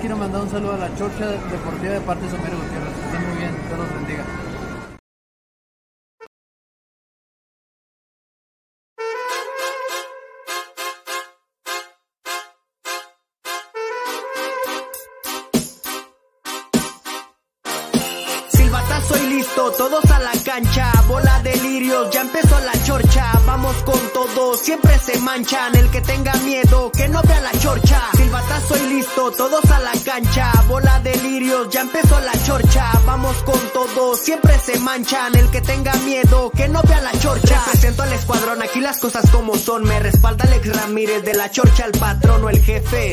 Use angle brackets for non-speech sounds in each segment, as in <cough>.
Quiero mandar un saludo a la Chorcha Deportiva de parte de Somero Gutiérrez. Estén muy bien, Dios los bendiga. Silbatazo y listo, todos a la cancha, bola de lirios, ya empezó la chorcha, vamos con todo, siempre se manchan, el que tenga miedo, que no vea la chorcha, represento al escuadrón, aquí las cosas como son, me respalda Alex Ramírez, de la chorcha el patrón o el jefe,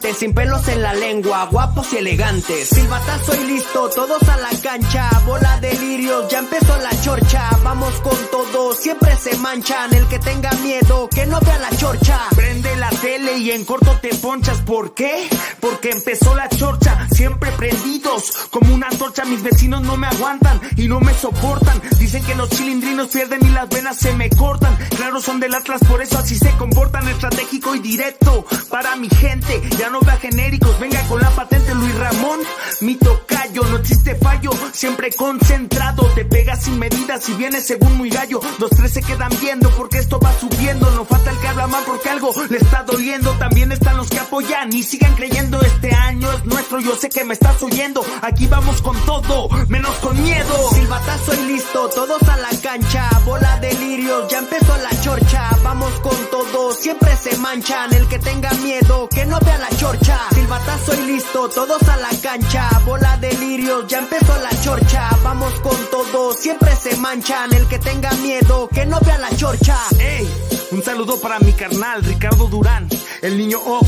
sin pelos en la lengua, guapos y elegantes. Silbatazo y listo, todos a la cancha, bola de lirios, ya empezó la chorcha, vamos con todo, siempre se manchan, el que tenga miedo, que no vea la chorcha. Prende la tele y en corto te ponchas, ¿por qué? Porque empezó la chorcha, siempre prendidos, como una antorcha, mis vecinos no me aguantan y no me soportan, dicen que los chilindrinos pierden y las venas se me cortan, claro son del Atlas, por eso así se comportan, estratégico y directo, para mi gente, no vea genéricos, venga con la patente Luis Ramón, mi tocayo, no existe fallo, siempre concentrado, te pegas sin medidas y vienes según muy gallo, los tres se quedan viendo porque esto va subiendo, no falta el que habla mal porque algo le está doliendo, también están los que apoyan y sigan creyendo, este año es nuestro, yo sé que me estás oyendo, aquí vamos con todo, menos con miedo. Silbatazo y listo, todos a la cancha, bola de lirios, ya empezó la chorcha, vamos con todo, siempre se manchan, el que tenga miedo, que no vea la chorcha. Silbatazo y listo, todos a la cancha, bola de lirios, ya empezó la chorcha, vamos con todo, siempre se manchan, el que tenga miedo, que no vea la chorcha. Ey, un saludo para mi carnal Ricardo Durán, el niño O,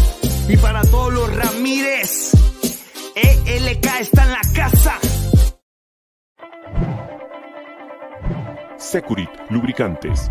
y para todos los Ramírez. ELK está en la casa. Securit Lubricantes.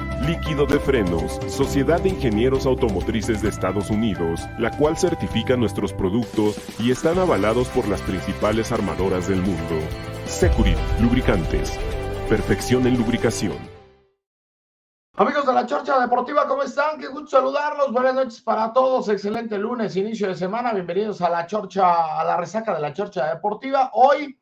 Líquido de Frenos, Sociedad de Ingenieros Automotrices de Estados Unidos, la cual certifica nuestros productos y están avalados por las principales armadoras del mundo. Securit, Lubricantes. Perfección en lubricación. Amigos de la Chorcha Deportiva, ¿cómo están? Qué gusto saludarlos. Buenas noches para todos. Excelente lunes, inicio de semana. Bienvenidos a la Chorcha, a la resaca de la Chorcha Deportiva. Hoy,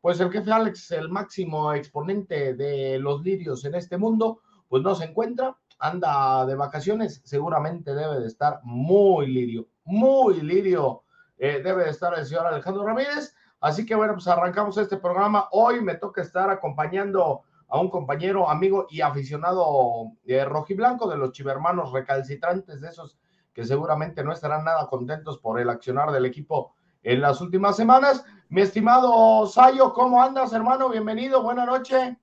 pues el jefe Alex, el máximo exponente de los lirios en este mundo, pues no se encuentra, anda de vacaciones. Seguramente debe de estar muy lirio, muy lirio. eh, debe de estar el señor Alejandro Ramírez. Así que bueno, pues arrancamos este programa. Hoy me toca estar acompañando a un compañero, amigo y aficionado eh, rojiblanco de los chivermanos recalcitrantes, de esos que seguramente no estarán nada contentos por el accionar del equipo en las últimas semanas. Mi estimado Sayo, ¿cómo andas, hermano? Bienvenido, buena noche.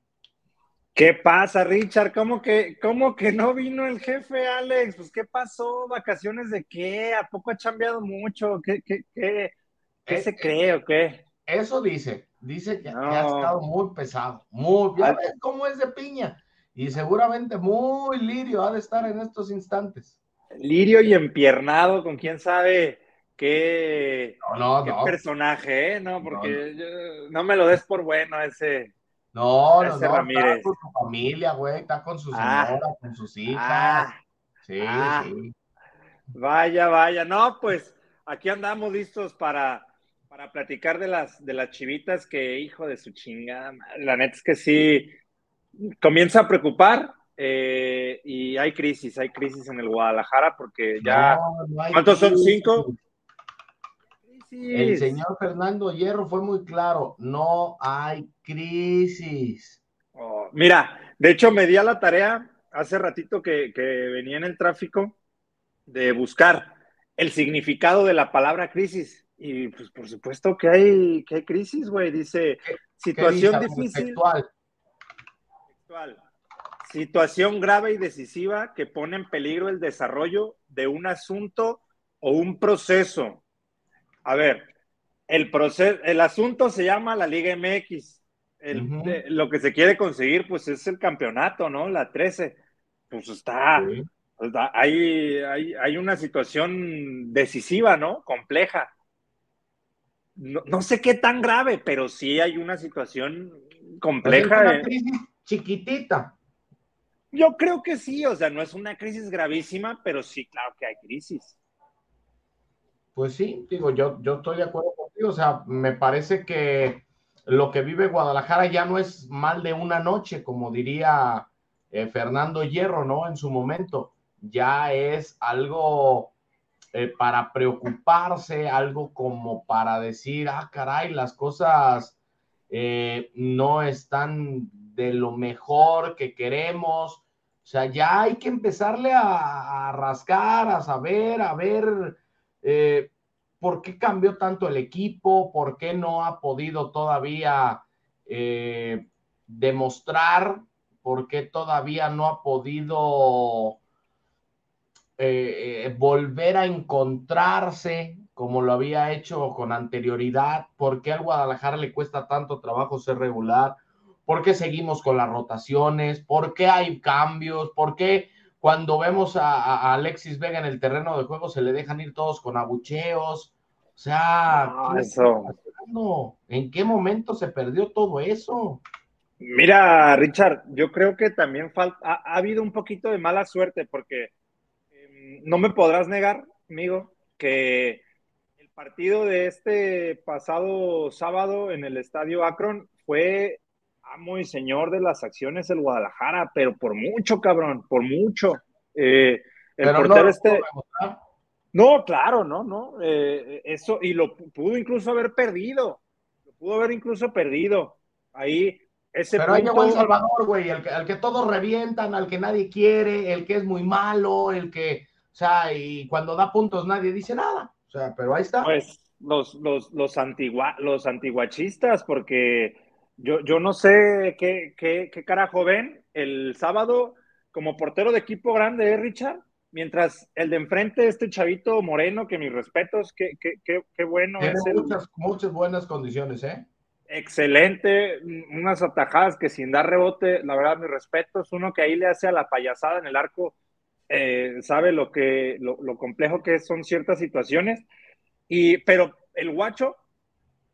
¿Qué pasa, Richard? ¿Cómo que, ¿Cómo que no vino el jefe, Alex? Pues, ¿qué pasó? ¿Vacaciones de qué? ¿A poco ha cambiado mucho? ¿Qué, qué, qué, qué Eh, se cree o qué? Eso dice, dice que, ha estado muy pesado, muy, ya ves cómo es de piña, y seguramente muy lirio ha de estar en estos instantes. Lirio y empiernado con quién sabe qué, No, no, personaje, ¿eh? No, porque yo- no me lo des por bueno ese. No, no, no, Ramírez. está con su familia, güey, está con su Ah. señora, con sus hijas, Ah, sí, ah. sí. vaya, vaya. No, pues aquí andamos listos para, para platicar de las, de las chivitas que, hijo de su chingada, la neta es que sí, comienza a preocupar eh, y hay crisis, hay crisis en el Guadalajara porque ya... No, no hay ¿Cuántos son? ¿Cinco? El señor Fernando Hierro fue muy claro, no hay crisis. Oh, mira, de hecho me di a la tarea hace ratito que, venía en el tráfico de buscar el significado de la palabra crisis. Y pues por supuesto que hay, que hay crisis, güey. Dice situación difícil. Situación grave y decisiva que pone en peligro el desarrollo de un asunto o un proceso. A ver, el proceso, el asunto se llama la Liga MX. lo que se quiere conseguir, pues es el campeonato, ¿no? La 13. Pues está, pues, hay, hay, una situación decisiva, ¿no? Compleja. No, sé qué tan grave, pero sí hay una situación compleja. una crisis chiquitita. Yo creo que sí, o sea, no es una crisis gravísima, pero sí, claro que hay crisis. Pues sí, digo, yo, yo estoy de acuerdo contigo, o sea, me parece que lo que vive Guadalajara ya no es mal de una noche, como diría eh, Fernando Hierro, ¿no? En su momento, ya es algo eh, para preocuparse, algo como para decir, ah, caray, las cosas eh, no están de lo mejor que queremos. O sea, ya hay que empezarle a, a rascar, a saber, a ver eh, ¿Por qué cambió tanto el equipo? ¿Por qué no ha podido todavía eh, demostrar? ¿Por qué todavía no ha podido eh, volver a encontrarse como lo había hecho con anterioridad? ¿Por qué al Guadalajara le cuesta tanto trabajo ser regular? ¿Por qué seguimos con las rotaciones? ¿Por qué hay cambios? ¿Por qué cuando vemos a, Alexis Vega en el terreno de juego, se le dejan ir todos con abucheos. O sea, ¿en qué momento se perdió todo eso? Mira, Richard, yo creo que también falta, ha, habido un poquito de mala suerte porque em, no me podrás negar, amigo, que el partido de este pasado sábado en el estadio Akron fue amo y señor de las acciones el Guadalajara, pero por mucho, cabrón, por mucho. Eh, el portero no, este. No, claro, no, no. Eh, eso, y lo pudo incluso haber perdido. Lo pudo haber incluso perdido. Ahí, ese Pero ahí llegó El Salvador, güey, el que, al que todos revientan, al que nadie quiere, el que es muy malo, el que, o sea, y cuando da puntos nadie dice nada. O sea, pero ahí está. Pues los, los, los, antigua, los antiguachistas, porque yo, yo no sé qué, qué, qué carajo ven el sábado como portero de equipo grande, ¿eh, Richard? Mientras el de enfrente, este chavito moreno, que mis respetos, qué, qué, qué, qué bueno Tiene es. Muchas, muchas buenas condiciones, ¿eh? Excelente, unas atajadas que sin dar rebote, la verdad, mis respetos. Uno que ahí le hace a la payasada en el arco, eh, sabe lo, que, lo, lo complejo que son ciertas situaciones. Y, pero el guacho,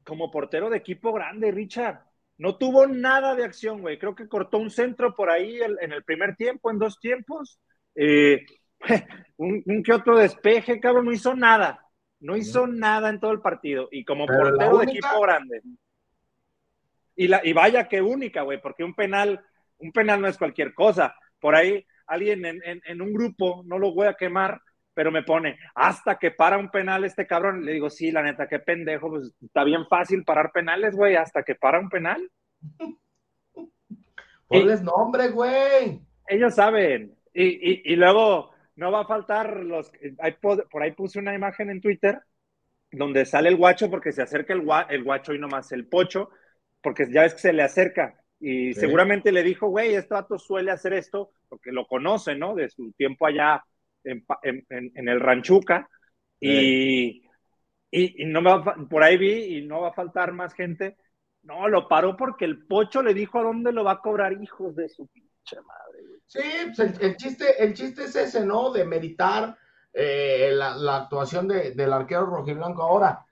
como portero de equipo grande, Richard, no tuvo nada de acción, güey. Creo que cortó un centro por ahí en el primer tiempo, en dos tiempos. Eh, <laughs> un, que otro despeje, cabrón, no hizo nada. No hizo nada en todo el partido. Y como portero de equipo grande. Y, la, y vaya que única, güey, porque un penal, un penal no es cualquier cosa. Por ahí alguien en, en un grupo, no lo voy a quemar, pero me pone, hasta que para un penal este cabrón. Le digo, sí, la neta, qué pendejo, pues está bien fácil parar penales, güey, hasta que para un penal. <laughs> Ponles nombre, güey. Ellos saben. Y, luego no va a faltar los. por ahí puse una imagen en Twitter donde sale el guacho porque se acerca el, el guacho y nomás el pocho, porque ya ves que se le acerca. Y seguramente le dijo, güey, este vato suele hacer esto porque lo conoce, ¿no? De su tiempo allá en, el Ranchuca y, y, no me va, por ahí vi y no va a faltar más gente. No, lo paró porque el pocho le dijo a dónde lo va a cobrar, hijos de su pinche madre. Sí, pues el, chiste, el chiste es ese, ¿no? De meditar eh, la, actuación del arquero rojiblanco. Ahora,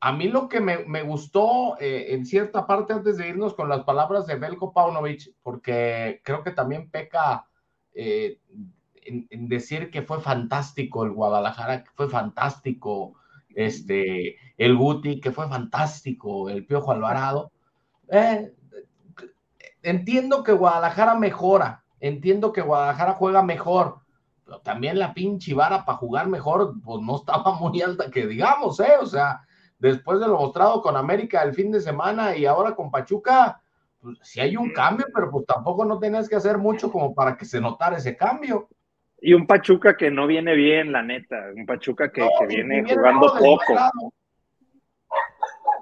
a mí lo que me, gustó eh, en cierta parte antes de irnos con las palabras de Belko Paunovic, porque creo que también peca eh, en, decir que fue fantástico el Guadalajara, que fue fantástico este, el Guti, que fue fantástico el Piojo Alvarado. Eh, entiendo que Guadalajara mejora, entiendo que Guadalajara juega mejor, pero también la pinche vara para jugar mejor, pues no estaba muy alta que digamos, ¿eh? O sea, después de lo mostrado con América el fin de semana y ahora con Pachuca, pues sí hay un cambio, pero pues tampoco no tenías que hacer mucho como para que se notara ese cambio. Y un Pachuca que no viene bien, la neta, un Pachuca que, que viene jugando poco.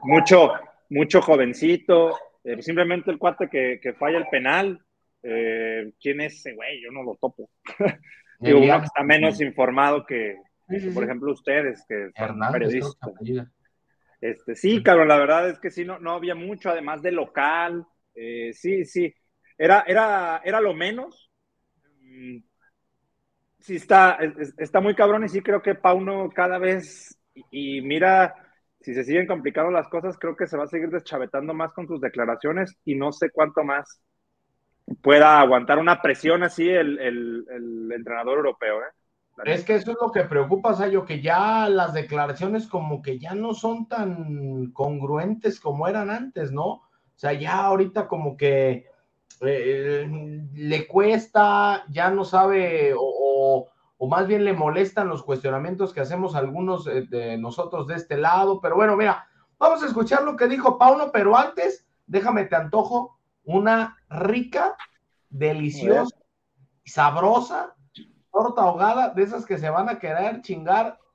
Mucho, mucho jovencito, eh, simplemente el cuate que, que falla el penal, eh, ¿quién es ese güey? Yo no lo topo. <laughs> Digo, uno que está menos informado que, por ejemplo, ustedes, que son periodistas. Este, sí, cabrón, la verdad es que sí, no, no había mucho, además de local. Eh, sí, sí. Era, era, era lo menos. Sí, está, está muy cabrón y sí creo que Pauno cada vez, y, y mira, si se siguen complicando las cosas, creo que se va a seguir deschavetando más con sus declaraciones y no sé cuánto más pueda aguantar una presión así el, el, el entrenador europeo. ¿eh? Es que eso es lo que preocupa, Sayo, que ya las declaraciones como que ya no son tan congruentes como eran antes, ¿no? O sea, ya ahorita como que eh, le cuesta, ya no sabe o, o, más bien le molestan los cuestionamientos que hacemos algunos de nosotros de este lado. Pero bueno, mira, vamos a escuchar lo que dijo Pauno, pero antes, déjame te antojo una rica, deliciosa, sabrosa torta ahogada de esas que se van a querer chingar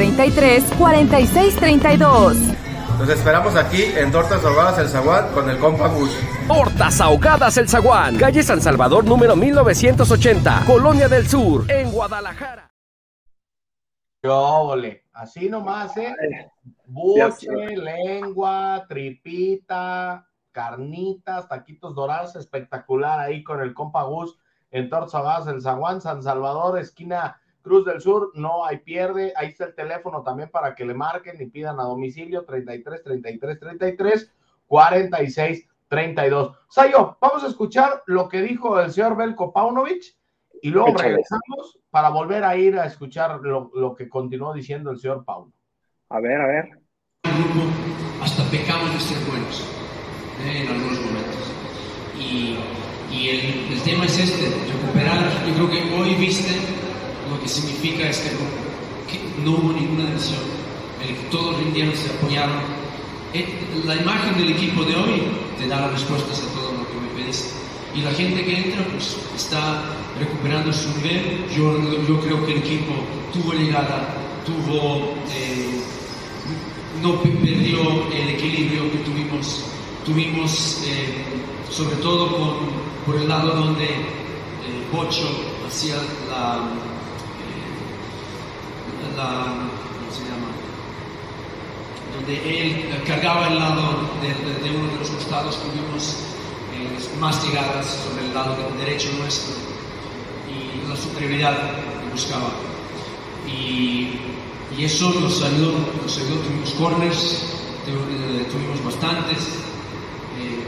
33 46 32. Los esperamos aquí en Tortas Ahogadas El Zaguán con el compa Gus. Tortas Ahogadas El Zaguán, calle San Salvador número 1980, Colonia del Sur, en Guadalajara. Jóvole, así nomás, ¿eh? Buche, lengua, tripita, carnitas, taquitos dorados, espectacular ahí con el compa Gus en Tortas Ahogadas El Zaguán, San Salvador, esquina Cruz del Sur, no hay pierde. Ahí está el teléfono también para que le marquen y pidan a domicilio 33 33 33 46 32. Sayo, vamos a escuchar lo que dijo el señor Belko Paunovic y luego regresamos para volver a ir a escuchar lo, lo, que continuó diciendo el señor Pauno. A ver, a ver. Hasta pecamos de ser buenos ¿eh? en algunos momentos. Y, y el, el tema es este, recuperar. Yo creo que hoy viste que significa este grupo, que no hubo ninguna decisión, el que todos rindieron, se apoyaron. La imagen del equipo de hoy te da las respuestas a todo lo que me pediste. Y la gente que entra, pues está recuperando su nivel. Yo, yo creo que el equipo tuvo llegada, tuvo, eh, no perdió el equilibrio que tuvimos, tuvimos eh, sobre todo con, por el lado donde eh, Bocho hacía la, la, ¿cómo se llama? Donde él cargaba el lado de, de, de uno de los costados, tuvimos eh, más llegadas sobre el lado derecho nuestro y la superioridad que buscaba. Y, y eso nos ayudó, nos ayudó, tuvimos corners, tuvimos bastantes eh,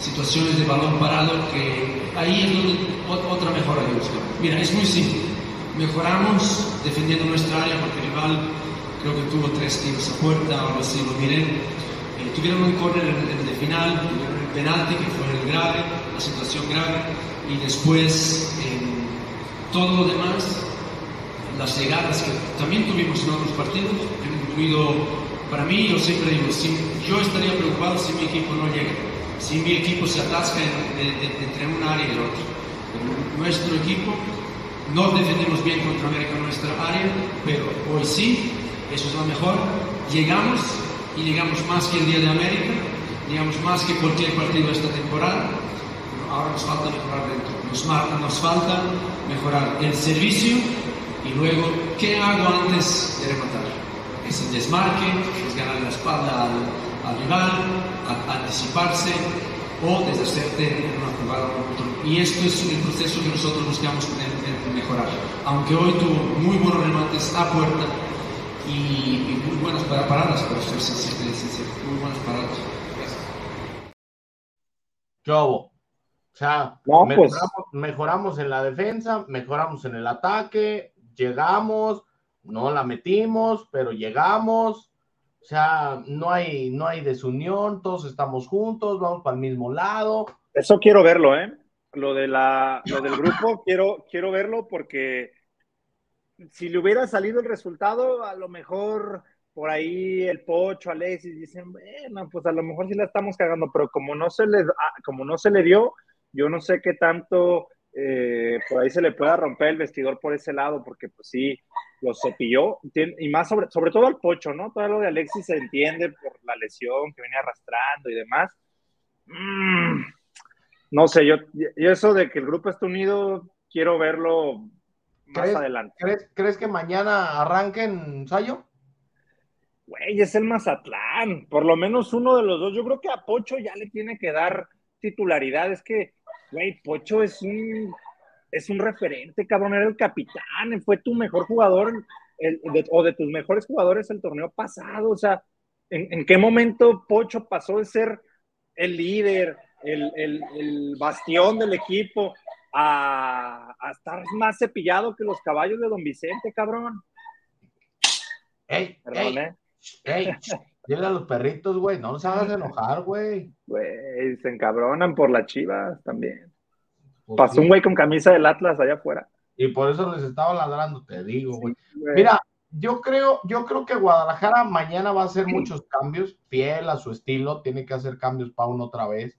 situaciones de balón parado que ahí es donde otra mejora que buscamos. Mira, es muy simple mejoramos defendiendo nuestra área porque el rival creo que tuvo tres tiros a puerta, ahora sí lo miré. Eh, tuvieron un córner en, el final, tuvieron el penalti que fue el grave, la situación grave, y después eh, todo lo demás, las llegadas que también tuvimos en otros partidos, incluido para mí, yo siempre digo, si, yo estaría preocupado si mi equipo no llega, si mi equipo se atasca en, entre un área y el otro. Nuestro equipo no defendemos bien contra América en nuestra área, pero hoy sí, eso es lo mejor. Llegamos y llegamos más que el día de América, llegamos más que cualquier partido de esta temporada. Ahora nos falta mejorar dentro, nos, nos falta mejorar el servicio y luego, ¿qué hago antes de rematar? Es el desmarque, es ganar la espalda al, al rival, anticiparse, o deshacerte en una Y esto es el proceso que nosotros buscamos mejorar. Aunque hoy tuvo muy buenos remates a puerta y, y muy buenas para paradas, pero ser, sí, muy buenos parados. Gracias. ¿Qué hubo? O sea, No, pues. mejoramos, mejoramos en la defensa, mejoramos en el ataque, llegamos, no la metimos, pero llegamos. O sea, no hay, no hay desunión, todos estamos juntos, vamos para el mismo lado. Eso quiero verlo, ¿eh? Lo, de la, lo del grupo, <laughs> quiero, quiero verlo porque si le hubiera salido el resultado, a lo mejor por ahí el Pocho, Alexis dicen, bueno, pues a lo mejor sí la estamos cagando, pero como no se le, ah, como no se le dio, yo no sé qué tanto eh, por ahí se le pueda romper el vestidor por ese lado, porque pues sí, lo cepilló, y más sobre, sobre todo al Pocho, ¿no? Todo lo de Alexis se entiende por la lesión que venía arrastrando y demás. Mm, no sé, yo, yo eso de que el grupo esté unido, quiero verlo más ¿Crees, adelante. ¿crees, crees que mañana arranquen, Sayo? Güey, es el Mazatlán, por lo menos uno de los dos. Yo creo que a Pocho ya le tiene que dar titularidad. Es que, güey, Pocho es un, es un referente, cabrón, era el capitán, fue tu mejor jugador el- de- o de tus mejores jugadores el torneo pasado. O sea, ¿en, en qué momento Pocho pasó de ser el líder, el, el- el bastión del equipo, a, a estar más cepillado que los caballos de Don Vicente, cabrón? ¡Ey! Perdón, ey, ¿eh? ¡Ey! Dile a los perritos, güey, no los hagas enojar, güey. Güey, se encabronan por las chivas también. Pasó un güey con camisa del Atlas allá afuera. Y por eso les estaba ladrando, te digo, güey. Güey. Mira, yo creo, yo creo que Guadalajara mañana va a hacer muchos cambios, fiel a su estilo, tiene que hacer cambios Pauno otra vez.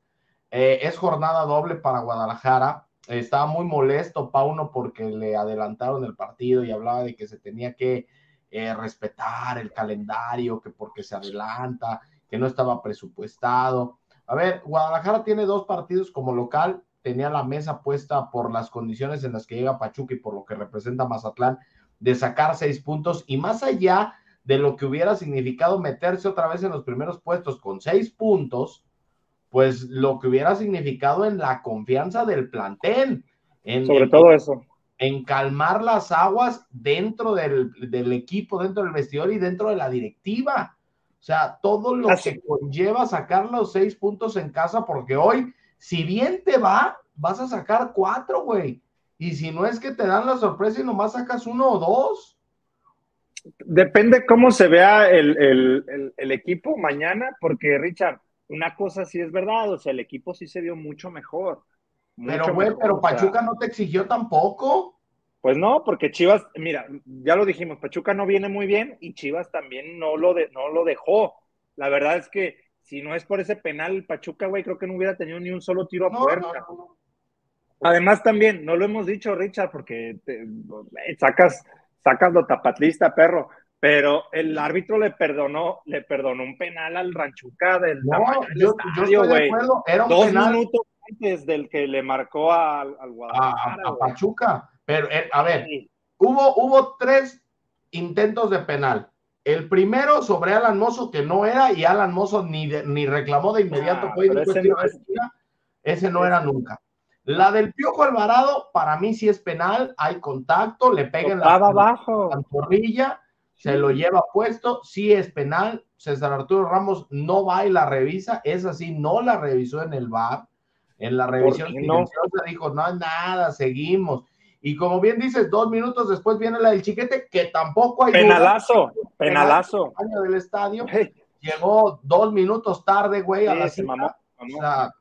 Eh, es jornada doble para Guadalajara. Estaba muy molesto Pauno porque le adelantaron el partido y hablaba de que se tenía que eh, respetar el calendario, que porque se adelanta, que no estaba presupuestado. A ver, Guadalajara tiene dos partidos como local, tenía la mesa puesta por las condiciones en las que llega Pachuca y por lo que representa Mazatlán de sacar seis puntos y más allá de lo que hubiera significado meterse otra vez en los primeros puestos con seis puntos, pues lo que hubiera significado en la confianza del plantel, en, Sobre en- todo eso. en calmar las aguas dentro del, del equipo, dentro del vestidor y dentro de la directiva. O sea, todo lo Así- que conlleva sacar los seis puntos en casa, porque hoy, si bien te va, vas a sacar cuatro, güey. Y si no es que te dan la sorpresa y nomás sacas uno o dos. Depende cómo se vea el, el- el- el equipo mañana, porque Richard, una cosa sí es verdad, o sea, el equipo sí se vio mucho mejor. mucho Pero, güey, pero o sea, Pachuca no te exigió tampoco. Pues no, porque Chivas, mira, ya lo dijimos, Pachuca no viene muy bien y Chivas también no lo, de, no lo dejó. La verdad es que si no es por ese penal, Pachuca, güey, creo que no hubiera tenido ni un solo tiro a No, puerta. no, no. Además, también, no lo hemos dicho, Richard, porque te- sacas, sacas lo tapatlista, perro, pero el árbitro le perdonó, le perdonó un penal al Ranchuca del No, yo, yo estadio, estoy de acuerdo. Era un Dos penal minutos antes del que le marcó al, al a, Guadalajara, a güey. Pachuca. Pero, eh, a ver, Sí. hubo, hubo tres intentos de penal. El primero sobre Alan Mozo, que no era, y Alan Mozo ni, de- ni reclamó de inmediato. Ah, fue ese "Tiro no es- esquina". Ese no era nunca. La del Piojo Alvarado, para mí sí es penal, hay contacto, le pega en la abajo. pantorrilla, se lo lleva puesto, sí es penal. César Arturo Ramos no va y la revisa, es así, no la revisó en el VAR. En la revisión no? dijo, no hay nada, seguimos. Y como bien dices, dos minutos después viene la del chiquete, que tampoco hay duda, Penalazo, penalazo. año del estadio. Hey, Llegó dos minutos tarde, güey, a la cita. mamó, mamó. O sea,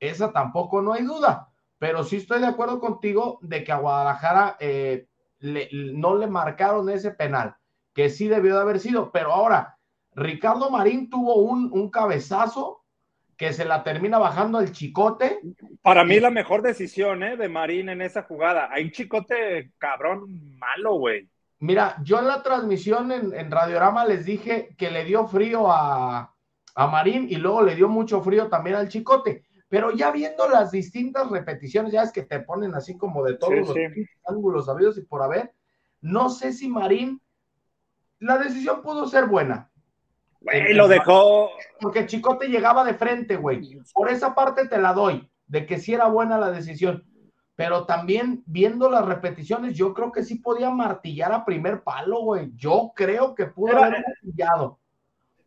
esa tampoco no hay duda. Pero sí estoy de acuerdo contigo de que a Guadalajara eh, le- no le marcaron ese penal, que sí debió de haber sido. Pero ahora, Ricardo Marín tuvo un, un cabezazo que se la termina bajando el chicote. Para mí la mejor decisión, ¿eh? De Marín en esa jugada. Hay un chicote cabrón malo, güey. Mira, yo en la transmisión en, en Radiorama les dije que le dio frío a, a Marín y luego le dio mucho frío también al chicote. Pero ya viendo las distintas repeticiones, ya es que te ponen así como de todos Sí, los sí. ángulos sabidos y por haber, no sé si Marín, la decisión pudo ser buena. Güey, lo dejó. Porque chicote llegaba de frente, güey. Por esa parte te la doy, de que sí era buena la decisión. Pero también viendo las repeticiones, yo creo que sí podía martillar a primer palo, güey. Yo creo que pudo haber martillado.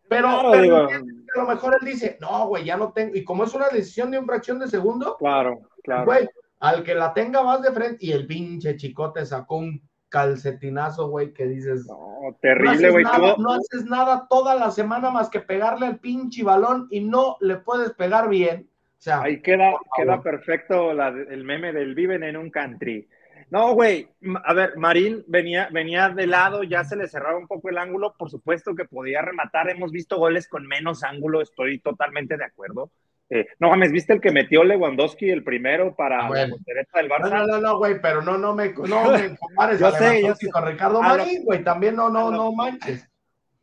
Pero, Claro, pero digo. entiendes que a lo mejor él dice, no, güey, ya no tengo. Y como es una decisión de un fracción de segundo, Claro, claro. güey, al que la tenga más de frente. Y el pinche chicote sacó un calcetinazo, güey, que dices. No, No terrible, haces, güey. nada, tuvo- no haces nada toda la semana más que pegarle al pinche balón y no le puedes pegar bien. O sea, Ahí queda, queda perfecto la- el meme del viven en un country. No, güey, a ver, Marín venía, venía de lado, ya se le cerraba un poco el ángulo, por supuesto que podía rematar, hemos visto goles con menos ángulo, estoy totalmente de acuerdo. Eh, no mames, ¿viste el que metió Lewandowski el primero para bueno. la del No, Barça? no, no, no, güey, pero no, no me, no me <laughs> compares Yo a sé, yo sé. con Ricardo Marín, güey, también no, no, no manches.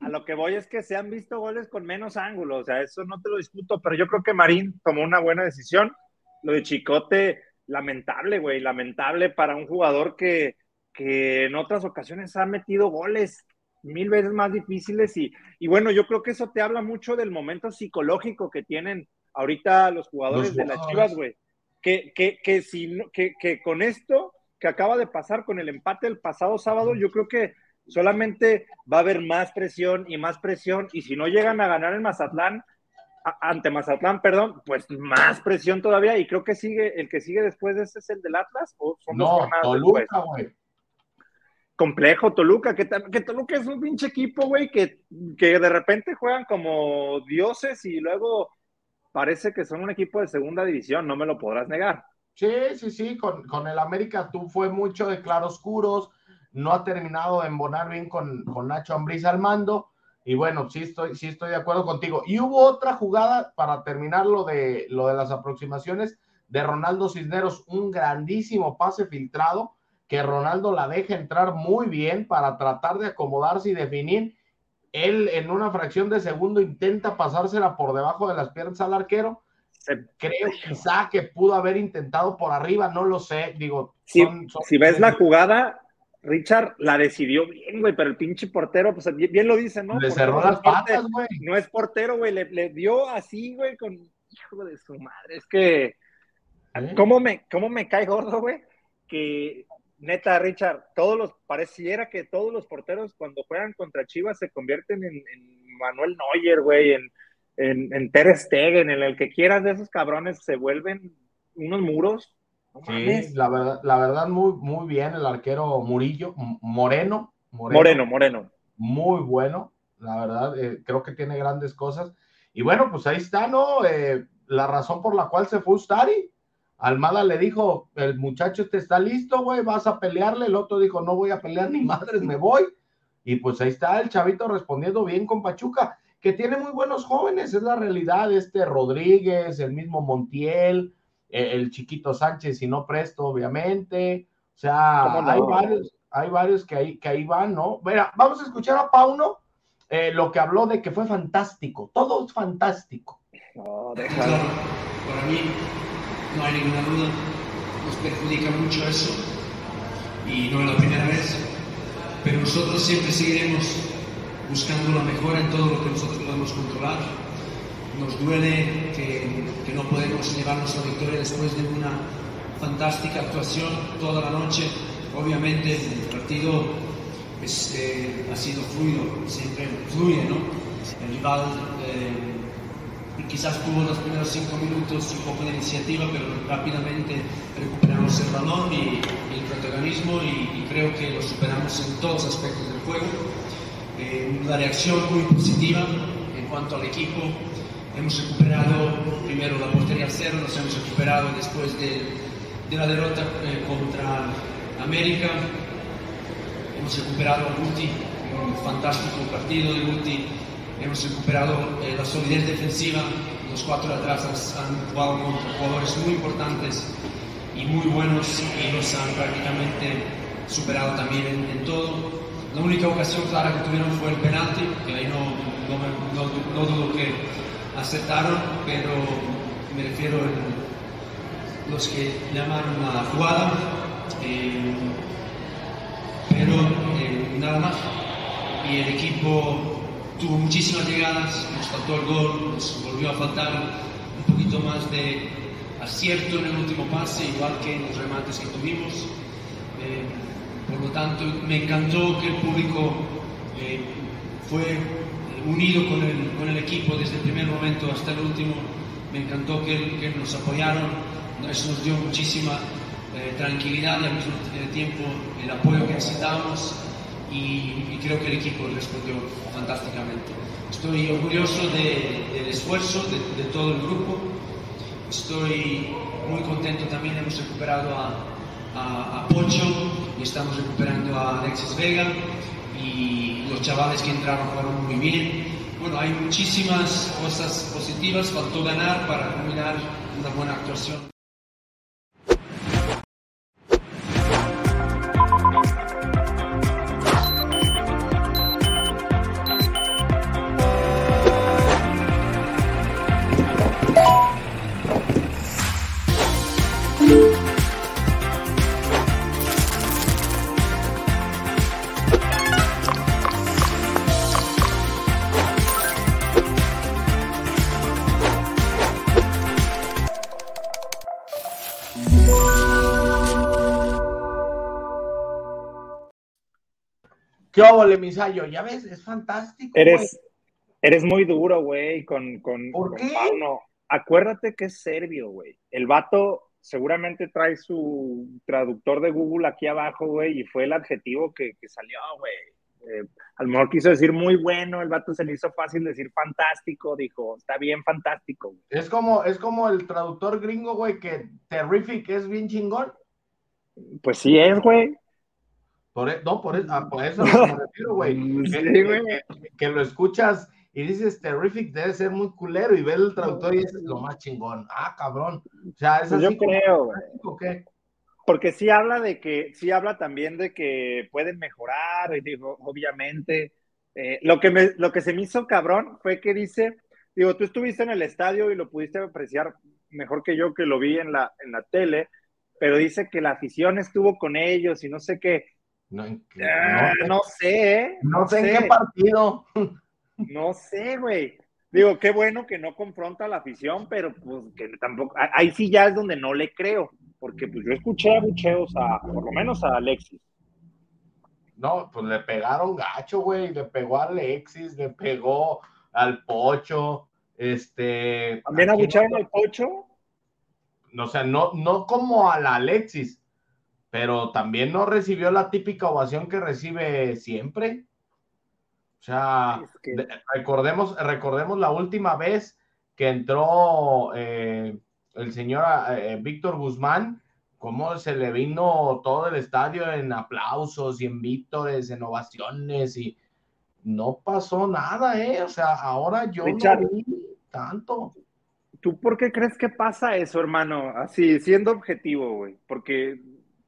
A lo que voy es que se han visto goles con menos ángulo, o sea, eso no te lo discuto, pero yo creo que Marín tomó una buena decisión. Lo de Chicote, lamentable, güey, lamentable para un jugador que, que en otras ocasiones ha metido goles mil veces más difíciles y, y bueno, yo creo que eso te habla mucho del momento psicológico que tienen ahorita los jugadores Los de las. Chivas, güey. Que, que, que, si que, que con esto que acaba de pasar con el empate el pasado sábado, yo creo que solamente va a haber más presión y más presión, y si no llegan a ganar en Mazatlán, ante Mazatlán, perdón, pues más presión todavía, y creo que sigue, el que sigue después de ese es el del Atlas, o son dos No, jornadas después. Toluca, güey. Complejo, Toluca, que Toluca es un pinche equipo, güey, que, que de repente juegan como dioses y luego parece que son un equipo de segunda división, no me lo podrás negar. Sí, sí, sí, con, con el América tú fue mucho de claroscuros, no ha terminado de embonar bien con, con Nacho Ambriz al mando, y bueno, sí estoy, sí estoy de acuerdo contigo. Y hubo otra jugada para terminar lo de, lo de las aproximaciones de Ronaldo Cisneros, un grandísimo pase filtrado, que Ronaldo la deja entrar muy bien para tratar de acomodarse y definir. Él en una fracción de segundo intenta pasársela por debajo de las piernas al arquero, creo quizá que pudo haber intentado por arriba, no lo sé, digo, Si, son- son- si ves la jugada, Richard la decidió bien, güey, pero el pinche portero, pues bien, bien lo dice, ¿no? le cerró las patas, güey. No es portero, güey, le, le dio así, güey, con hijo de su madre. Es que. ¿cómo me, cómo me cae gordo, güey? Que neta, Richard, todos los, pareciera que todos los porteros cuando juegan contra Chivas se convierten en, en Manuel Neuer, güey, en, en, en Ter Stegen, en el que quieras de esos cabrones se vuelven unos muros. No. Sí, la verdad, la verdad muy, muy bien el arquero Murillo, Moreno, Moreno, Moreno. muy bueno, la verdad, eh, creo que tiene grandes cosas. Y bueno, pues ahí está, ¿no? Eh, la razón por la cual se fue Ustari. Almada le dijo, el muchacho este está listo, güey, vas a pelearle. El otro dijo, no voy a pelear ni madres, me voy. Y pues ahí está el chavito respondiendo bien con Pachuca, que tiene muy buenos jóvenes, es la realidad. Este Rodríguez, el mismo Montiel, eh, el chiquito Sánchez, si no presto, obviamente. O sea, hay varios, hay varios que ahí, que ahí van, ¿no? Mira, vamos a escuchar a Pauno eh, lo que habló de que fue fantástico, todo es fantástico. No, déjalo. para mí no hay ninguna duda, nos perjudica mucho eso y no es la primera vez, pero nosotros siempre seguiremos buscando la mejora en todo lo que nosotros podemos controlar. Nos duele que, que no podemos llevarnos la victoria después de una fantástica actuación toda la noche. Obviamente el partido es, eh, ha sido fluido, siempre fluye, ¿no? El rival eh, y quizás tuvo los primeros cinco minutos un poco de iniciativa, pero rápidamente recuperamos el balón y, y el protagonismo y, y creo que lo superamos en todos los aspectos del juego. Eh, una reacción muy positiva en cuanto al equipo. Hemos recuperado primero la portería cero, nos hemos recuperado después de, de la derrota eh, contra América. Hemos recuperado a Guti, un fantástico partido de Guti. Hemos recuperado eh, la solidez defensiva. Los cuatro atrás han, jugado contra jugadores muy importantes y muy buenos y nos han prácticamente superado también en, en todo. La única ocasión clara que tuvieron fue el penalti, que ahí no, no, no, no dudo que aceptaron, pero me refiero a los que llamaron a la jugada. eh, pero eh, nada más. Y el equipo tuvo muchísimas llegadas, nos faltó el gol, nos volvió a faltar un poquito más de acierto en el último pase, igual que en los remates que tuvimos. Eh, por lo tanto, me encantó que el público eh, fue eh, unido con el, con el equipo desde el primer momento hasta el último. Me encantó que, que nos apoyaron, eso nos dio muchísima eh, tranquilidad y al mismo tiempo el apoyo que necesitábamos y, y creo que el equipo respondió fantásticamente. Estoy orgulloso de, del esfuerzo de, de, todo el grupo, estoy muy contento también, hemos recuperado a, a, a Pocho y estamos recuperando a Alexis Vega y los chavales que entraron fueron muy bien. Bueno, hay muchísimas cosas positivas, faltó ganar para culminar una buena actuación. ¿Qué óvole, misayo? Ya ves, es fantástico. Eres, eres muy duro, güey, con, con, ¿Por con qué? Pauno. Acuérdate que es serbio, güey. El vato seguramente trae su traductor de Google aquí abajo, güey, y fue el adjetivo que, que salió, güey. Eh, a lo mejor quiso decir muy bueno, el vato se le hizo fácil decir fantástico, dijo, está bien fantástico. güey. Es como, es como el traductor gringo, güey, que terrific es bien chingón. Pues sí es, güey. Por, e- no, por, e- ah, por eso me refiero, <laughs> güey. Sí, Que, güey. que- que lo escuchas y dices terrific, debe ser muy culero, y ves el traductor y dices lo más chingón. Ah, cabrón. O sea, es Pues yo así como creo, güey. Porque sí habla de que, sí habla también de que pueden mejorar, y digo, obviamente. Eh, lo, que me, lo que se me hizo cabrón fue que dice, digo, tú estuviste en el estadio y lo pudiste apreciar mejor que yo que lo vi en la, en la tele, pero dice que la afición estuvo con ellos y no sé qué. No, en qué- Ah, no, no sé, ¿eh? no sé en qué partido. <laughs> No sé, güey. Digo, qué bueno que no confronta a la afición, pero pues que tampoco. Ahí sí ya es donde no le creo, porque pues yo escuché abucheos a, por lo menos a Alexis. No, pues le pegaron gacho, güey. Le pegó a Alexis, le pegó al Pocho. Este. ¿También ¿a quién abucharon al Pocho? O sea, no, no como a la Alexis, pero también no recibió la típica ovación que recibe siempre. O sea, Es que- de- recordemos, recordemos la última vez que entró eh, el señor eh, Víctor Guzmán, cómo se le vino todo el estadio en aplausos y en vítores, en ovaciones y no pasó nada, ¿eh? O sea, ahora yo Richard. no vi tanto. ¿Tú por qué crees que pasa eso, hermano? Así, siendo objetivo, güey. Porque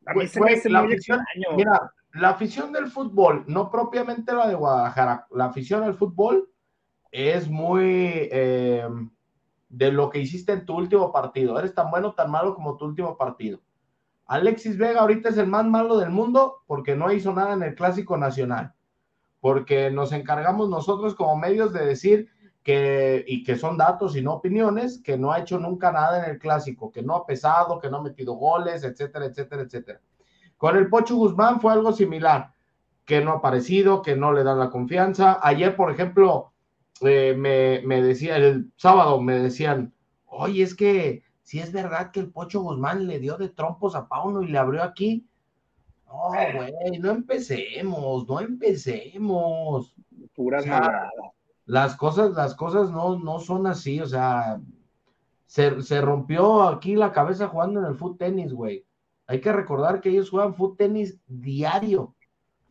a mí Güey, se me güey, hace la muy afición- extraño. Mira, la afición del fútbol, no propiamente la de Guadalajara, la afición al fútbol es muy eh, de lo que hiciste en tu último partido. Eres tan bueno, tan malo como tu último partido. Alexis Vega ahorita es el más malo del mundo porque no hizo nada en el Clásico Nacional. Porque nos encargamos nosotros como medios de decir que, y que son datos y no opiniones, que no ha hecho nunca nada en el Clásico, que no ha pesado, que no ha metido goles, etcétera, etcétera, etcétera. Con el Pocho Guzmán fue algo similar, que no ha aparecido, que no le dan la confianza. Ayer, por ejemplo, eh, me, me decía, el sábado me decían, oye, es que si es verdad que el Pocho Guzmán le dio de trompos a Pauno y le abrió aquí. No, güey, no empecemos, no empecemos. Puras o sea. Las cosas, las cosas no, no son así, o sea, se, se rompió aquí la cabeza jugando en el foot tenis, güey. Hay que recordar que ellos juegan foot tenis diario.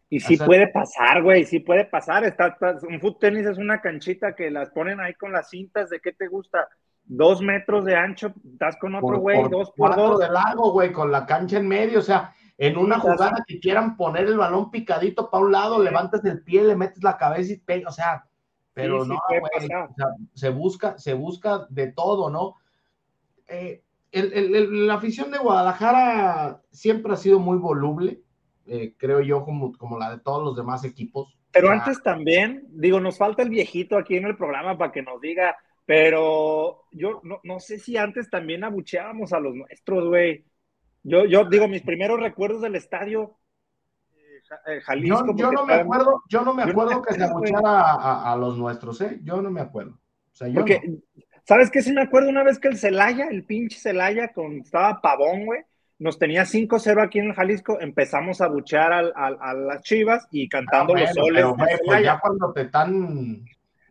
Y sí O sea, puede pasar, güey, sí puede pasar. Está, está- un foot tenis es una canchita que las ponen ahí con las cintas de qué te gusta. Dos metros de ancho, estás con otro güey, dos por cuatro dos. de largo, güey, con la cancha en medio, o sea, en una jugada que quieran poner el balón picadito para un lado, levantas el pie, le metes la cabeza y pega, o sea, pero Sí, no, puede güey, pasar. o sea, se busca, se busca de todo, ¿no? Eh, el- el- el- la afición de Guadalajara siempre ha sido muy voluble, eh, creo yo, como, como la de todos los demás equipos. Pero antes también, digo, nos falta el viejito aquí en el programa para que nos diga, pero yo no, no sé si antes también abucheábamos a los nuestros, güey. Yo, yo digo, mis primeros recuerdos del estadio, Jalisco. Yo, yo no me acuerdo, yo no me acuerdo que se abuchara a, a, los nuestros, ¿eh? Yo no me acuerdo. O sea, yo Porque, no. ¿sabes qué? Sí me acuerdo una vez que el Celaya, el pinche Celaya, con, estaba pavón, güey, nos tenía 5-0 aquí en el Jalisco, empezamos a buchear al, al, a las chivas y cantando Ah, los soles. pero, güey, pues ya cuando te están.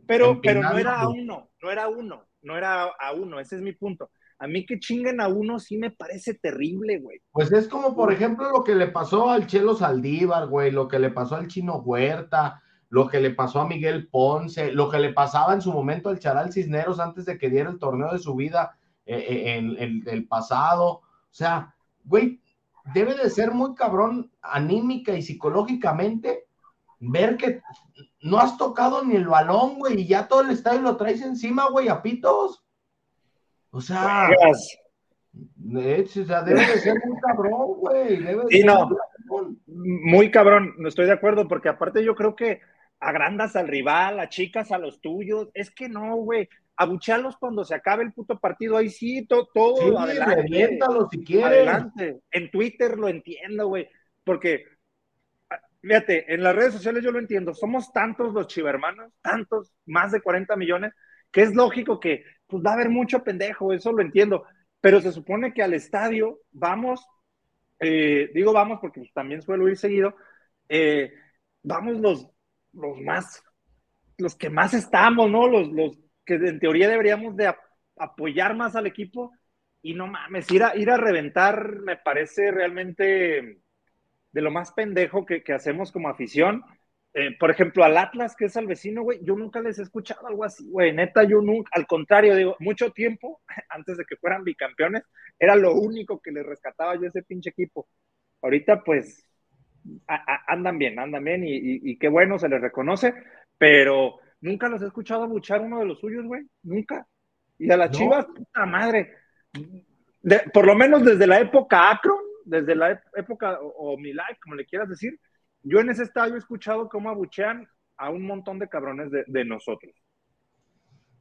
Pero, pero no era a uno, no era a uno, no era a uno, ese es mi punto. A mí que chinguen a uno sí me parece terrible, güey. Pues es como, por ejemplo, lo que le pasó al Chelo Saldívar, güey, lo que le pasó al Chino Huerta, lo que le pasó a Miguel Ponce, lo que le pasaba en su momento al Charal Cisneros antes de que diera el torneo de su vida eh, eh, en, en el pasado. O sea, güey, debe de ser muy cabrón anímica y psicológicamente ver que no has tocado ni el balón, güey, y ya todo el estadio lo traes encima, güey, a pitos. O sea, o sea, debe de ser muy cabrón, güey. Debe de Sí, ser no. muy cabrón. Muy cabrón, no estoy de acuerdo, porque aparte yo creo que agrandas al rival, achicas a los tuyos. Es que no, güey. Abuchealos cuando se acabe el puto partido. Ahí sí, to- todo, Sí, adelante. reviéntalo si quieres. Adelante. En Twitter lo entiendo, güey. Porque, ah, fíjate, en las redes sociales yo lo entiendo. Somos tantos los chivermanos, tantos, más de 40 millones, que es lógico que pues, va a haber mucho pendejo, eso lo entiendo. Pero se supone que al estadio vamos, eh, digo vamos porque también suelo ir seguido, eh, vamos los, los más, los que más estamos, ¿no? Los, los que en teoría deberíamos de ap- apoyar más al equipo y no mames, ir a, ir a reventar me parece realmente de lo más pendejo que, que hacemos como afición. Eh, por ejemplo, al Atlas, que es al vecino, güey, yo nunca les he escuchado algo así, güey, neta, yo nunca, al contrario, digo, mucho tiempo, <laughs> antes de que fueran bicampeones, era lo único que les rescataba yo a ese pinche equipo. Ahorita, pues, a- a- andan bien, andan bien y, y- y qué bueno, se les reconoce, pero nunca los he escuchado buchar uno de los suyos, güey, nunca. Y a las No. chivas, puta madre, de- por lo menos desde la época Akron, desde la ép- época o, o como le quieras decir, yo en ese estadio he escuchado cómo abuchean a un montón de cabrones de, de nosotros.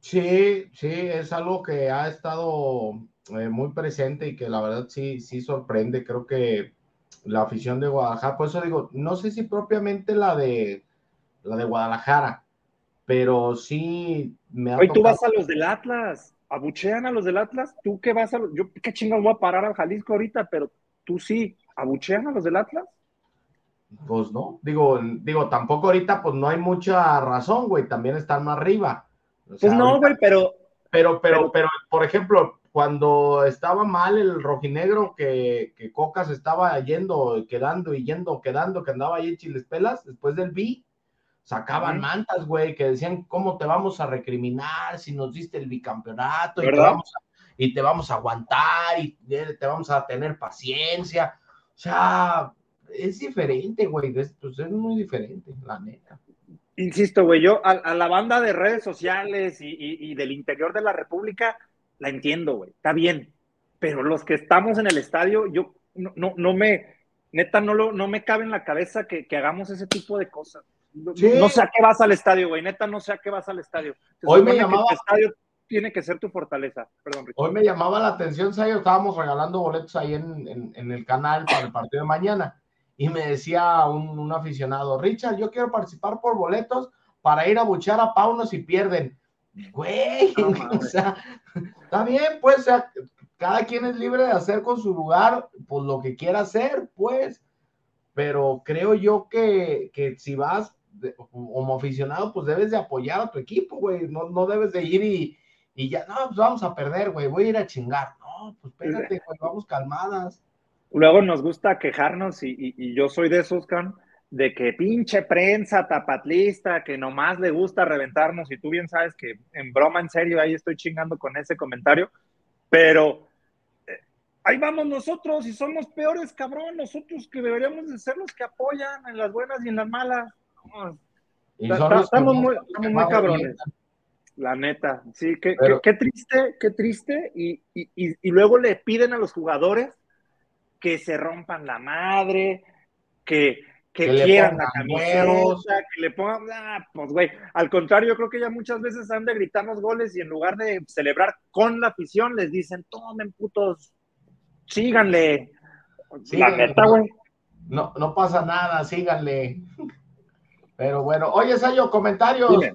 Sí, sí, es algo que ha estado eh, muy presente y que la verdad sí, sí sorprende. Creo que la afición de Guadalajara, por eso digo, no sé si propiamente la de la de Guadalajara, pero sí me ha Hoy tú tocado- vas a los del Atlas, abuchean a los del Atlas, tú qué vas a los, yo qué chingados voy a parar al Jalisco ahorita, pero tú sí, abuchean a los del Atlas. Pues no, digo, digo, tampoco ahorita pues no hay mucha razón, güey, también están más arriba. O sea, Pues no, güey, pero Pero, pero, Pero- pero, por ejemplo, cuando estaba mal el rojinegro, que, que Cocas estaba yendo, quedando y yendo, quedando, que andaba ahí en Chiles Pelas, después del B, sacaban mantas, güey, que decían, ¿cómo te vamos a recriminar si nos diste el bicampeonato? Y te, vamos a, y te vamos a aguantar y te vamos a tener paciencia. O sea, es diferente, güey, es, pues es muy diferente, la neta. insisto, güey, yo a, a la banda de redes sociales y, y- y del interior de la República la entiendo, güey, está bien, pero los que estamos en el estadio, yo no, no, no me, neta, no, lo, no me cabe en la cabeza que, que hagamos ese tipo de cosas. No, Sí. no sé a qué vas al estadio, güey, neta, no sé a qué vas al estadio. Se Hoy me llamaba- tu estadio tiene que ser tu fortaleza. Perdón, Richard. Hoy me llamaba la atención, Sayo, estábamos regalando boletos ahí en, en- en el canal para el partido de mañana. Y me decía un, un aficionado, Richard, yo quiero participar por boletos para ir a buchar a Pauno si pierden. Güey, No <laughs> o sea, está bien, pues, o sea, cada quien es libre de hacer con su lugar, pues lo que quiera hacer, pues. Pero creo yo que, que si vas de- como aficionado, pues debes de apoyar a tu equipo, güey. No, no debes de ir y, y ya, no, pues vamos a perder, güey, voy a ir a chingar. No, pues espérate, güey, vamos calmadas. Luego nos gusta quejarnos y, y- y yo soy de esos, can, de que pinche prensa tapatlista, que nomás le gusta reventarnos y tú bien sabes que en broma, en serio, ahí estoy chingando con ese comentario, pero eh, ahí vamos nosotros y somos peores, cabrón, nosotros que deberíamos de ser los que apoyan en las buenas y en las malas. Y Ta- ta- estamos muy- estamos cabrones. La neta, sí, qué, Pero- qué- qué triste, qué triste. Y, y- y- y luego le piden a los jugadores que se rompan la madre, que, que, quieran la camiseta, que le pongan. Ah, pues, güey, al contrario, yo creo que ya muchas veces han de gritarnos goles y en lugar de celebrar con la afición, les dicen: tomen putos, síganle. La Síganle. neta, güey. No, no pasa nada, síganle. <laughs> Pero bueno, oye, Sayo, comentarios. Dime.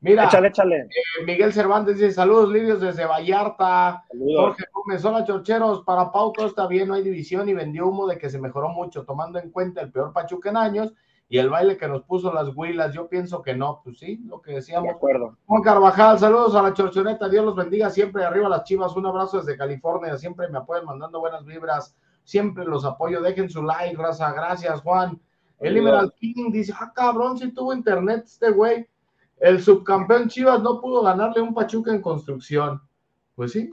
Mira, Échale, échale. eh, Miguel Cervantes dice: Saludos, Lidios desde Vallarta. Saludos. Jorge Gómez, hola chorcheros, para Pau todo está bien, no hay división y vendió humo de que se mejoró mucho, tomando en cuenta el peor Pachuca en años y el baile que nos puso las huilas, yo pienso que no, pues sí, lo que De decíamos. acuerdo. Juan Carvajal, saludos a la chorchoneta, Dios los bendiga siempre, arriba las chivas, un abrazo desde California, siempre me apoyan mandando buenas vibras, siempre los apoyo, dejen su like, raza, gracias Juan. El Emerald King dice, ah cabrón, si tuvo internet este güey, el subcampeón Chivas no pudo ganarle un Pachuca en construcción. Pues sí,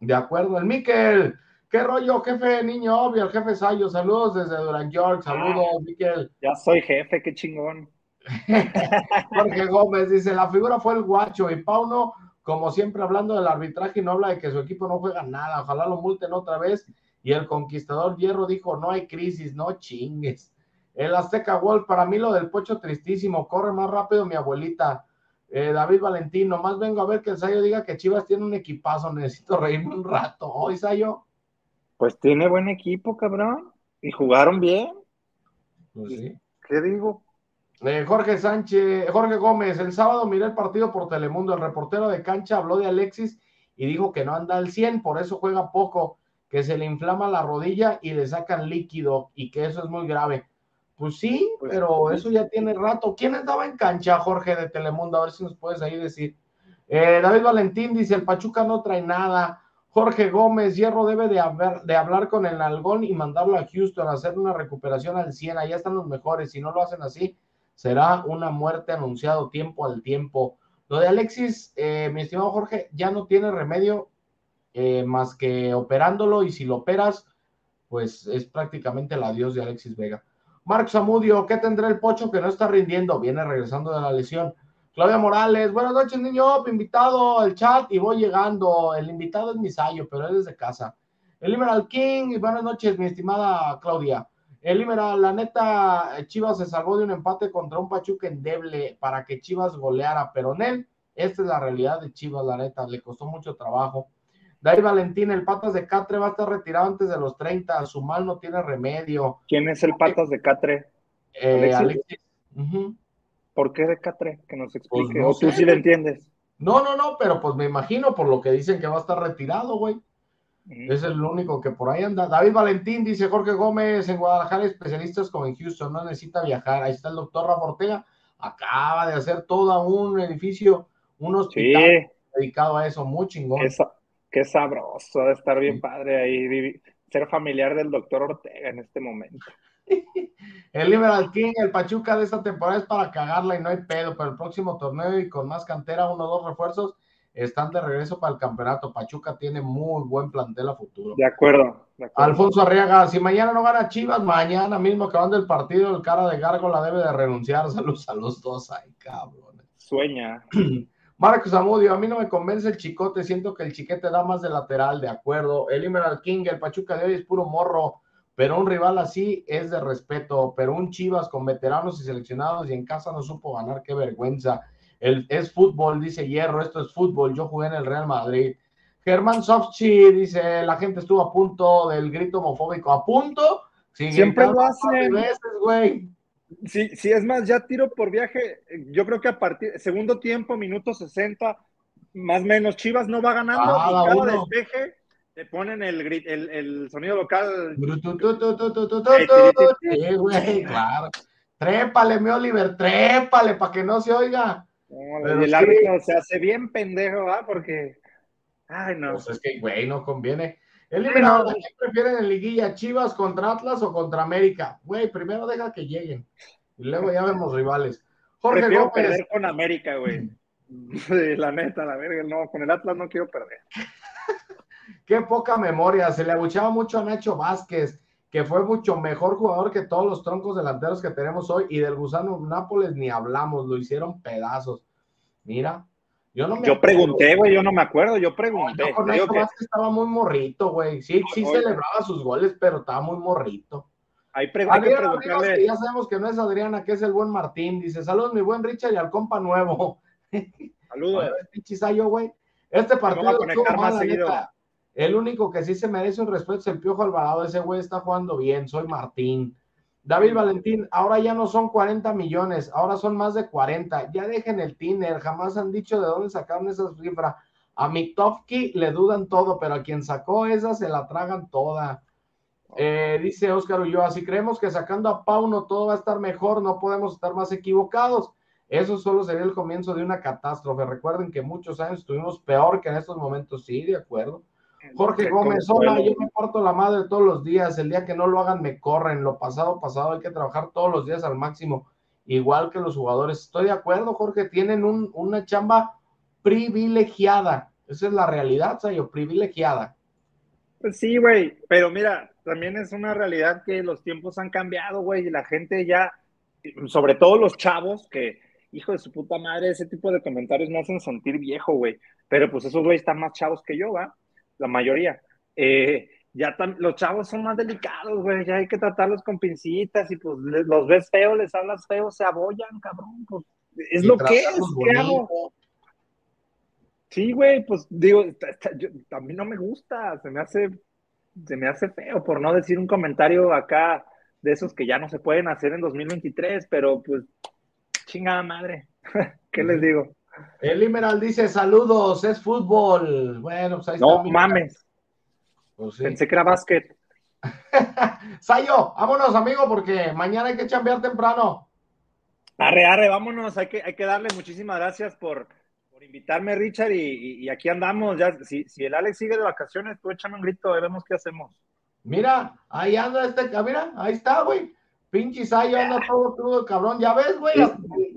de acuerdo. El Miquel, qué rollo, jefe niño obvio, el jefe Sayo, saludos desde Duran York, saludos, Miquel. Ya soy jefe, qué chingón. <laughs> Jorge Gómez dice, la figura fue el guacho y Pauno, como siempre hablando del arbitraje, no habla de que su equipo no juega nada, ojalá lo multen otra vez. Y el conquistador Hierro dijo, no hay crisis, no chingues. El Azteca Wolf, para mí lo del pocho tristísimo, corre más rápido mi abuelita. Eh, David Valentín, nomás vengo a ver que el Sayo diga que Chivas tiene un equipazo, necesito reírme un rato. Hoy, Sayo. Pues tiene buen equipo, cabrón. Y jugaron bien. Pues sí. ¿Qué digo? Eh, Jorge Sánchez, Jorge Gómez, el sábado miré el partido por Telemundo, el reportero de cancha habló de Alexis y dijo que no anda al 100, por eso juega poco, que se le inflama la rodilla y le sacan líquido y que eso es muy grave. Pues sí, Pues, pero eso ya tiene rato. ¿Quién estaba en cancha, Jorge, de Telemundo? A ver si nos puedes ahí decir. Eh, David Valentín dice, el Pachuca no trae nada. Jorge Gómez, Hierro debe de, haber- de hablar con el Algón y mandarlo a Houston, hacer una recuperación al 100, allá están los mejores, si no lo hacen así, será una muerte anunciado tiempo al tiempo. Lo de Alexis, eh, mi estimado Jorge, ya no tiene remedio eh, más que operándolo y si lo operas, pues es prácticamente el adiós de Alexis Vega. Marcos Amudio, ¿qué tendrá el pocho que no está rindiendo? Viene regresando de la lesión. Claudia Morales, buenas noches, niño, invitado al chat y voy llegando. El invitado es Misayo, pero él es de casa. El Emerald King, buenas noches, mi estimada Claudia. El Emerald, la neta, Chivas se salvó de un empate contra un Pachuca endeble para que Chivas goleara, pero en él, esta es la realidad de Chivas, la neta, le costó mucho trabajo. David Valentín, el Patas de Catre va a estar retirado antes de los 30, su mal no tiene remedio. ¿Quién es el patas de Catre? Eh, Alexis. ¿Por qué de Catre? Que nos explique. Pues no o tú sé, sí le entiendes. No, no, no, pero pues me imagino por lo que dicen que va a estar retirado, güey. Ujú. Es el único que por ahí anda. David Valentín dice Jorge Gómez en Guadalajara, especialistas como en Houston, no necesita viajar. Ahí está el doctor Rafa Ortega, acaba de hacer todo un edificio, un hospital Sí, dedicado a eso, muy chingón. Qué sabroso de estar bien padre ahí, vivi- ser familiar del doctor Ortega en este momento. <laughs> El Liberal King, el Pachuca de esta temporada es para cagarla y no hay pedo, pero el próximo torneo y con más cantera, uno o dos refuerzos, están de regreso para el campeonato. Pachuca tiene muy buen plantel a futuro. De acuerdo, de acuerdo. Alfonso Arriaga, si mañana no gana Chivas, mañana mismo acabando el partido, el cara de Gárgola debe de renunciar. <laughs> Saludos a los dos, ay cabrón. Sueña. <clears throat> Marcos Amudio, a mí no me convence el chicote, siento que el chiquete da más de lateral, de acuerdo. El Emerald King, el Pachuca de hoy es puro morro, pero un rival así es de respeto, pero un Chivas con veteranos y seleccionados y en casa no supo ganar, qué vergüenza. El, es fútbol, dice Hierro, esto es fútbol, yo jugué en el Real Madrid. Germán Sofchi dice, la gente estuvo a punto del grito homofóbico, ¿a punto? Sí, Siempre lo hacen. veces, güey. Sí, sí, es más, ya tiro por viaje. Yo creo que a partir, segundo tiempo, minuto 60, más o menos, Chivas no va ganando Cada y cada uno. despeje te ponen el, el, el sonido local. Sí, güey, claro. Trépale, mi Oliver, trépale para que no se oiga. No, el sí. árbitro se hace bien pendejo, ¿va? Porque, ay, no. Pues es que, güey, no conviene. El Sí, Liberal, no. ¿a quién prefieren en liguilla? ¿Chivas contra Atlas o contra América? Güey, primero deja que lleguen. Y luego ya vemos rivales. Jorge Prefiero Gómez. perder con América, güey. <laughs> La neta, la verga, no, con el Atlas no quiero perder. <laughs> Qué poca memoria. Se le abuchaba mucho a Nacho Vázquez, que fue mucho mejor jugador que todos los troncos delanteros que tenemos hoy. Y del Gusano Nápoles ni hablamos, lo hicieron pedazos. Mira, yo no me Yo pregunté, güey, yo no me acuerdo, yo pregunté. Yo con digo Nacho que estaba muy morrito, güey. Sí, sí Oye. celebraba sus goles, pero estaba muy morrito. hay, pre- hay que que ya sabemos que no es Adriana, que es el buen Martín. Dice, saludos, mi buen Richard y al compa nuevo. <laughs> Saludos. Güey. Este partido estuvo mal, más neta. El único que sí se merece un respeto es el Piojo Alvarado. Ese güey está jugando bien. Soy Martín. David Valentín, ahora ya no son 40 millones, ahora son más de 40. Ya dejen el Tiner, jamás han dicho de dónde sacaron esas cifras. A Miktovsky le dudan todo, pero a quien sacó esa se la tragan toda. Eh, dice Oscar Ulloa, si creemos que sacando a Pauno todo va a estar mejor, no podemos estar más equivocados. Eso solo sería el comienzo de una catástrofe. Recuerden que muchos años estuvimos peor que en estos momentos. Sí, de acuerdo. Jorge Gómez, hola, yo me porto la madre todos los días. El día que no lo hagan, me corren. Lo pasado, pasado, hay que trabajar todos los días al máximo, igual que los jugadores. Estoy de acuerdo, Jorge. Tienen un, una chamba privilegiada. Esa es la realidad, Sayo, privilegiada. Pues sí, güey, pero mira, también es una realidad que los tiempos han cambiado, güey, y la gente ya, sobre todo los chavos, que, hijo de su puta madre, ese tipo de comentarios me hacen sentir viejo, güey. Pero pues esos güeyes están más chavos que yo, ¿va? La mayoría. Eh, ya los chavos son más delicados, güey, ya hay que tratarlos con pincitas y pues los ves feos, les hablas feo, se abollan, cabrón, pues es lo que es, ¿qué hago? Sí, güey, pues digo, a mí no me gusta, se me hace, se me hace feo, por no decir un comentario acá de esos que ya no se pueden hacer en 2023, pero pues, chingada madre, <laughs> ¿qué les digo? El Imeral dice, saludos, es fútbol. Bueno, pues ahí No mames. Pues Pensé que era básquet. <laughs> Sayo, vámonos, amigo, porque mañana hay que chambear temprano. Arre, arre, vámonos, hay que, hay que darle muchísimas gracias por invitarme, Richard, y, aquí andamos. Ya, si, si, el Alex sigue de vacaciones, tú échame un grito, y vemos qué hacemos. Mira, ahí anda este, mira, ahí está, güey. Pinche Sayo anda todo crudo, cabrón. Ya ves, güey,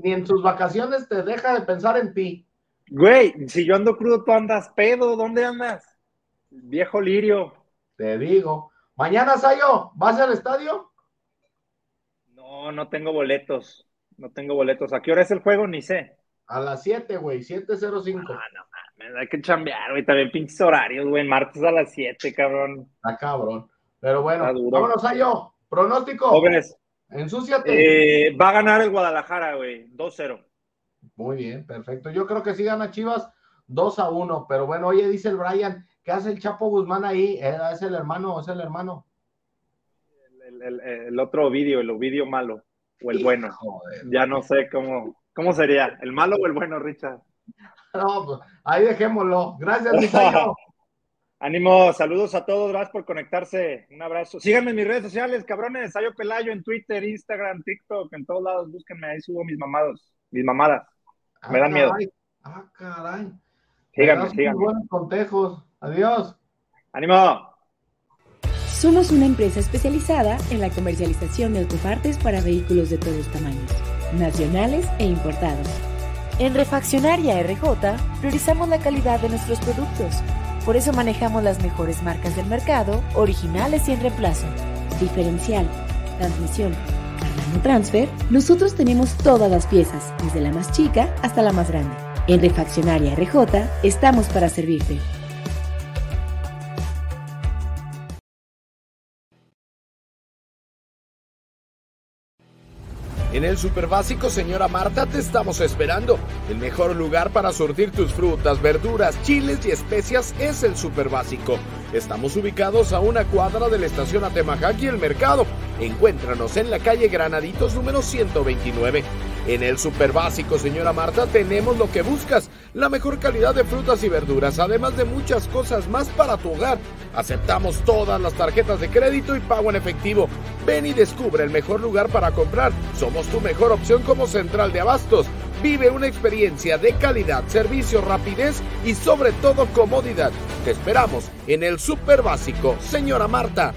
ni en sus vacaciones te deja de pensar en ti. Güey, si yo ando crudo, tú andas pedo, ¿dónde andas? Viejo lirio. Te digo. Mañana, Sayo, ¿vas al estadio? No, no tengo boletos. No tengo boletos. ¿A qué hora es el juego? Ni sé. A las 7, güey, 7.05. Ah, no mames, hay que chambear, güey, también pinches horarios, güey, martes a las 7, cabrón. Está cabrón. Pero bueno, vámonos a yo. Pronóstico. Jóvenes. Ensúciate. Eh, va a ganar el Guadalajara, güey, 2-0. Muy bien, perfecto. Yo creo que sí gana Chivas 2 a 1, pero bueno, oye, dice el Brian, ¿qué hace el Chapo Guzmán ahí? Eh, ¿Es el hermano? ¿Es el hermano? El, otro vídeo, el vídeo malo, o el bueno. ya no sé cómo, ¿Cómo sería? ¿El malo o el bueno, Richard? <laughs> No, pues ahí dejémoslo. Gracias, Misayo. <laughs> Ánimo, saludos a todos, gracias por conectarse. Un abrazo. Síganme en mis redes sociales, cabrones. Sayo Pelayo en Twitter, Instagram, TikTok, en todos lados. Búsquenme, ahí subo mis mamados, mis mamadas. Me dan miedo. Ah, caray. Síganme, síganme. Buenos contejos. Adiós. Ánimo. Somos una empresa especializada en la comercialización de autopartes para vehículos de todos tamaños, nacionales e importados. En Refaccionaria RJ priorizamos la calidad de nuestros productos. Por eso manejamos las mejores marcas del mercado, originales y en reemplazo. Diferencial, transmisión, transfer, nosotros tenemos todas las piezas, desde la más chica hasta la más grande. En Refaccionaria RJ estamos para servirte. En el Super Básico, señora Marta, te estamos esperando. El mejor lugar para surtir tus frutas, verduras, chiles y especias es el Super Básico. Estamos ubicados a una cuadra de la estación Atemajac y el mercado. Encuéntranos en la calle Granaditos número 129. En el Super Básico, señora Marta, tenemos lo que buscas, la mejor calidad de frutas y verduras, además de muchas cosas más para tu hogar. Aceptamos todas las tarjetas de crédito y pago en efectivo. Ven y descubre el mejor lugar para comprar. Somos tu mejor opción como central de abastos. Vive una experiencia de calidad, servicio, rapidez y sobre todo comodidad. Te esperamos en el Super Básico, señora Marta.